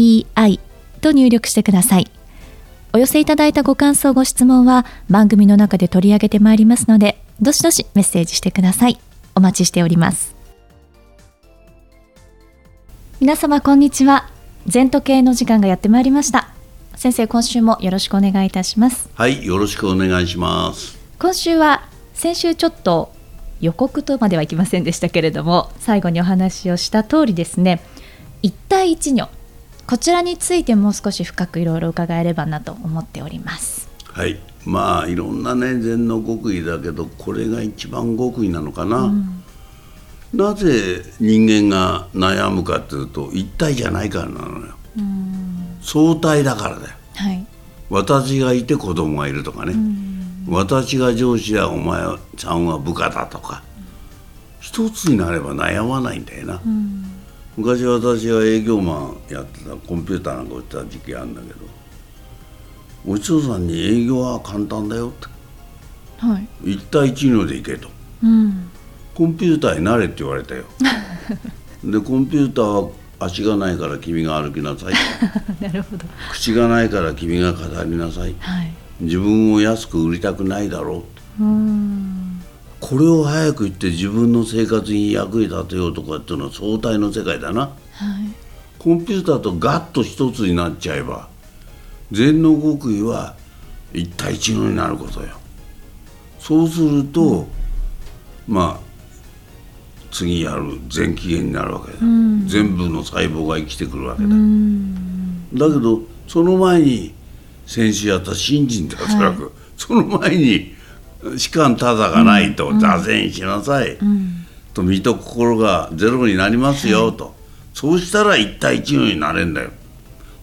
ZENTOKEIEI と入力してください。お寄せいただいたご感想、ご質問は番組の中で取り上げてまいりますので、どしどしメッセージしてください。お待ちしております。皆様、こんにちは。全時計の時間がやってまいりました。先生、今週もよろしくお願いいたします。はい、よろしくお願いします。今週は先週ちょっと予告とまではいきませんでしたけれども最後にお話をした通りですね一帯一如こちらについてもう少し深くいろいろ伺えればなと思っております。はい。まあいろんなね禅の極意だけどこれが一番極意なのかな、うん、なぜ人間が悩むかっていうと一体じゃないからなのよ、うん、相対だからだよ、はい、私がいて子供がいるとかね、うん。私が上司やお前さんは部下だとか。一つになれば悩まないんだよな、うん、昔私が営業マンやってたコンピューターなんか売ってた時期あるんだけどお嬢さんに営業は簡単だよって、はい、一対一のでいけと、うん、コンピューターになれって言われたよ。でコンピューターは足がないから君が歩きなさい。なるほど。口がないから君が語りなさい、はい。自分を安く売りたくないだろうこれを早く言って自分の生活に役に立てようとかっていうのは相対の世界だな、はい、コンピューターとガッと一つになっちゃえば禅の極意は一対一のになることよ。そうすると、うん、まあ次やる全機嫌になるわけだ、うん、全部の細胞が生きてくるわけだ、うん、だけどその前に先週やった新人脱落、はい、その前に士官ただがないと、座禅しなさい、うん、と身と心がゼロになりますよ、と。そうしたら一対一のになれんだよ。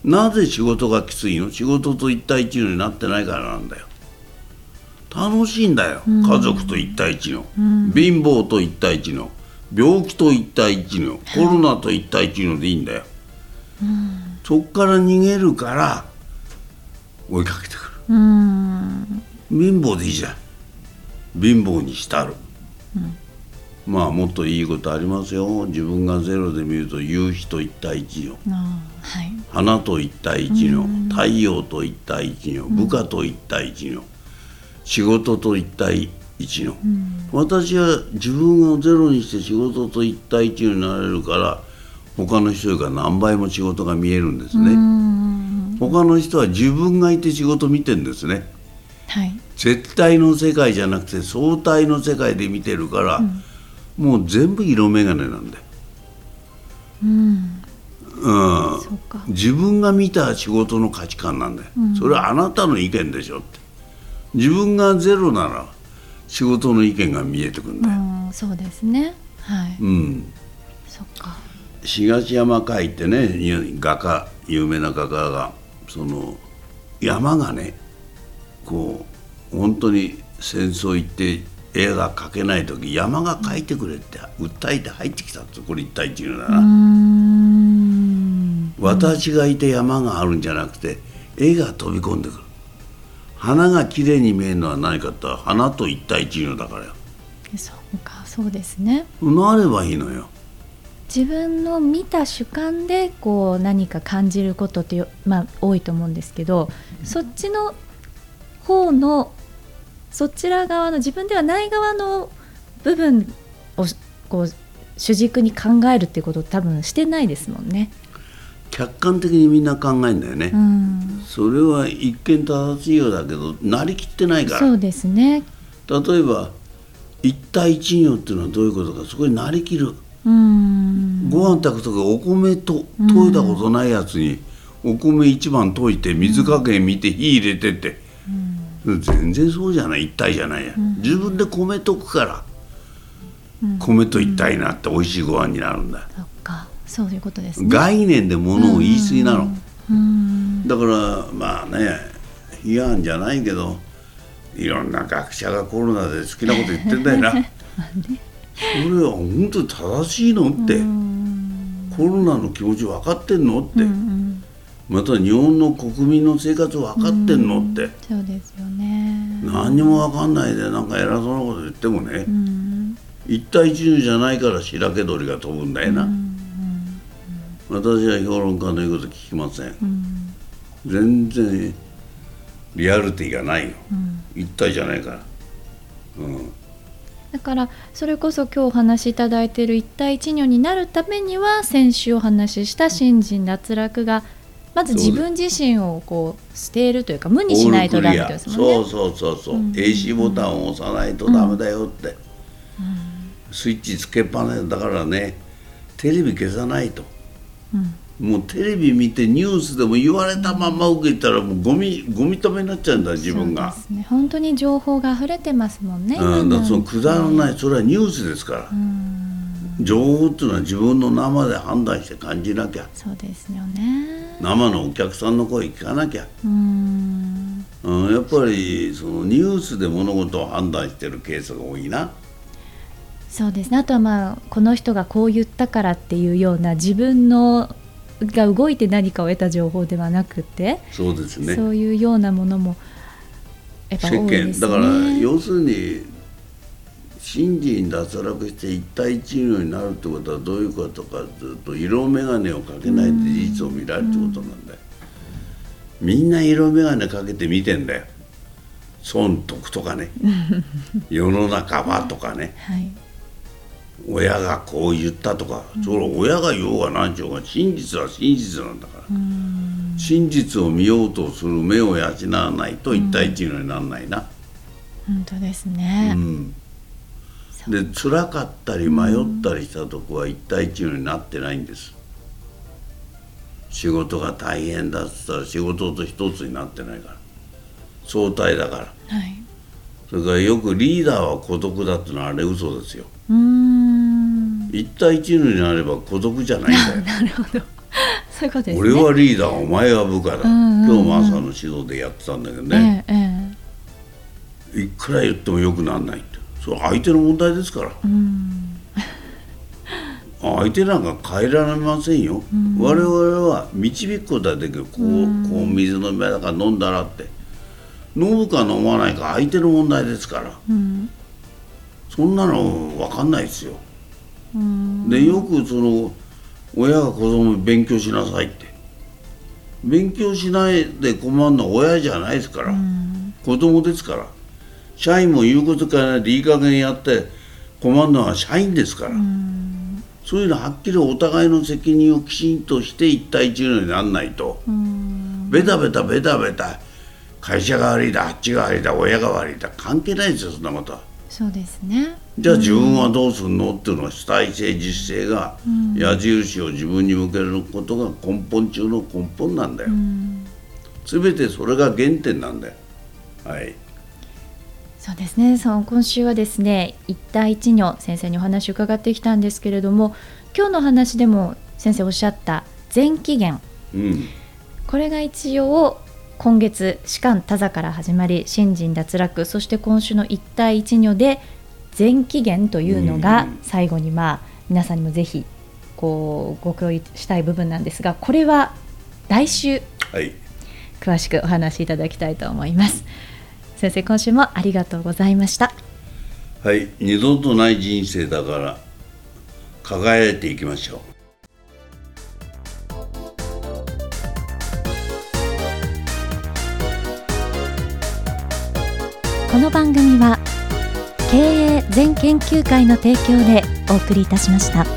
なぜ仕事がきついの？仕事と一対一のになってないからなんだよ。楽しいんだよ、うん、家族と一対一の、うん、貧乏と一対一の病気と一対一のコロナと一対一のでいいんだよ、そっから逃げるから追いかけてくる。貧乏でいいじゃん貧乏にしたる、うん、まあもっといいことありますよ。自分がゼロで見ると夕日と一対一の、はい、花と一対一の太陽と一対一の部下と一対一の仕事と一対一の、うん、私は自分をゼロにして仕事と一対一になれるから他の人よりか何倍も仕事が見えるんですね。他の人は自分がいて仕事見てんですね、はい、絶対の世界じゃなくて相対の世界で見てるから、うん、もう全部色眼鏡なんだよ、うん。うん、自分が見た仕事の価値観なんだよ、うん、それはあなたの意見でしょって。自分がゼロなら仕事の意見が見えてくるんだよ、うん、そうですね。はい。うん。そっか。東山会ってね画家有名な画家がその山がねこう本当に戦争行って絵が描けない時山が描いてくれって訴えて入ってきたってこれ一体っていうのだな私がいて山があるんじゃなくて絵が飛び込んでくる。花が綺麗に見えるのは何かって花と一体一のだから。よそうかそうですね。なればいいのよ。自分の見た主観でこう何か感じることって、まあ、多いと思うんですけどそっちの方のそちら側の自分ではない側の部分をこう主軸に考えるっていうこと多分してないですもんね。客観的にみんな考えるんだよね、うん、それは一見正しいようだけどなりきってないから。そうですね。例えば一対一行っていうのはどういうことか。そこになりきる。ご飯炊く時お米と研いだことないやつにお米一番溶いて水加減見て火入れてって、全然そうじゃない一体じゃないや、自分で米溶くから、米と一体になって美味しいご飯になるんだ、そういうことです、ね、概念でものを言い過ぎなの、だからまあね批判じゃないけどいろんな学者がコロナで好きなこと言ってんだよな、ね、それは本当に正しいのってコロナの気持ち分かってんのって、また日本の国民の生活分かってんのって、そうですよね。何にも分かんないでなんか偉そうなこと言ってもね、一対一のじゃないから白け鳥が飛ぶんだよな、私は評論家の言うこと聞きません、全然リアリティがないよ、一体じゃないから、うん、だからそれこそ今日お話しいただいている一帯一如になるためには先週お話しした新人脱落がまず自分自身をこう捨てるというか無にしないとダメですもんね。そうそうそうそう、うん、AC ボタンを押さないとダメだよって、うん、スイッチつけっぱなしだからね。テレビ消さないと、うん。もうテレビ見てニュースでも言われたまま受けたらもうゴミゴミ止めになっちゃうんだ自分が。ね、本当に情報が溢れてますもんね。うん、だそのくだらない。それはニュースですから。情報っていうのは自分の生で判断して感じなきゃ。そうですよね。生のお客さんの声聞かなきゃ。うんうんやっぱりそのニュースで物事を判断してるケースが多いな。そうですねあとはまあこの人がこう言ったからっていうような自分のが動いて何かを得た情報ではなくてそうですねそういうようなものもやっぱ多いです、ね、だから要するに信心脱落して一対一のになるってことはどういうことかというと色眼鏡をかけないって事実を見られるってことなんだよ、みんな色眼鏡かけて見てんだよ。損得とかね。世の中はとかね、はい。親がこう言ったとか、それ親が言おうが何しようが真実は真実なんだから、真実を見ようとする目を養わないと一対一のにならないな、本当ですね、うん、で辛かったり迷ったりしたとこは一対一のになってないんです。仕事が大変だっつったら仕事と一つになってないから。相対だから、はい、それからよくリーダーは孤独だってのはあれ嘘ですよ。一対一になれば孤独じゃないんだよ。なるほど。そういうことです、ね、俺はリーダーお前は部下だ、うんうんうん、今日も朝の指導でやってたんだけどね、えええ、いくら言ってもよくなんないってそれ相手の問題ですから、相手なんか変えられませんよ、我々は導くことはできる。こうこう水の目だから飲んだらって。飲むか飲まないか相手の問題ですから、そんなの分かんないですよ。でよくその親が子供に勉強しなさいって。勉強しないで困るのは親じゃないですから、子供ですから社員も言うこと変えないでいい加減やって困るのは社員ですから、そういうのはっきりお互いの責任をきちんとして一対一のにならないと、ベタベタベタベタ会社が悪いだあっちが悪いだ親が悪いだ関係ないですよそんなこと。は。そうですね。じゃあ自分はどうするのっていうのは主体性自主性が矢印を自分に向けることが根本中の根本なんだよ、うん、全てそれが原点なんだよ。はいそうですね。その今週はですね一帯一如先生にお話を伺ってきたんですけれども今日の話でも先生おっしゃった前期限、うん、これが一応今月士官多座から始まり新人脱落そして今週の一帯一如で前期限というのが最後にまあ皆さんにもぜひこうご共有したい部分なんですがこれは来週、はい、詳しくお話しいただきたいと思います先生今週もありがとうございましたはい二度とない人生だから輝いていきましょうこの番組は経営全研究会の提供でお送りいたしました。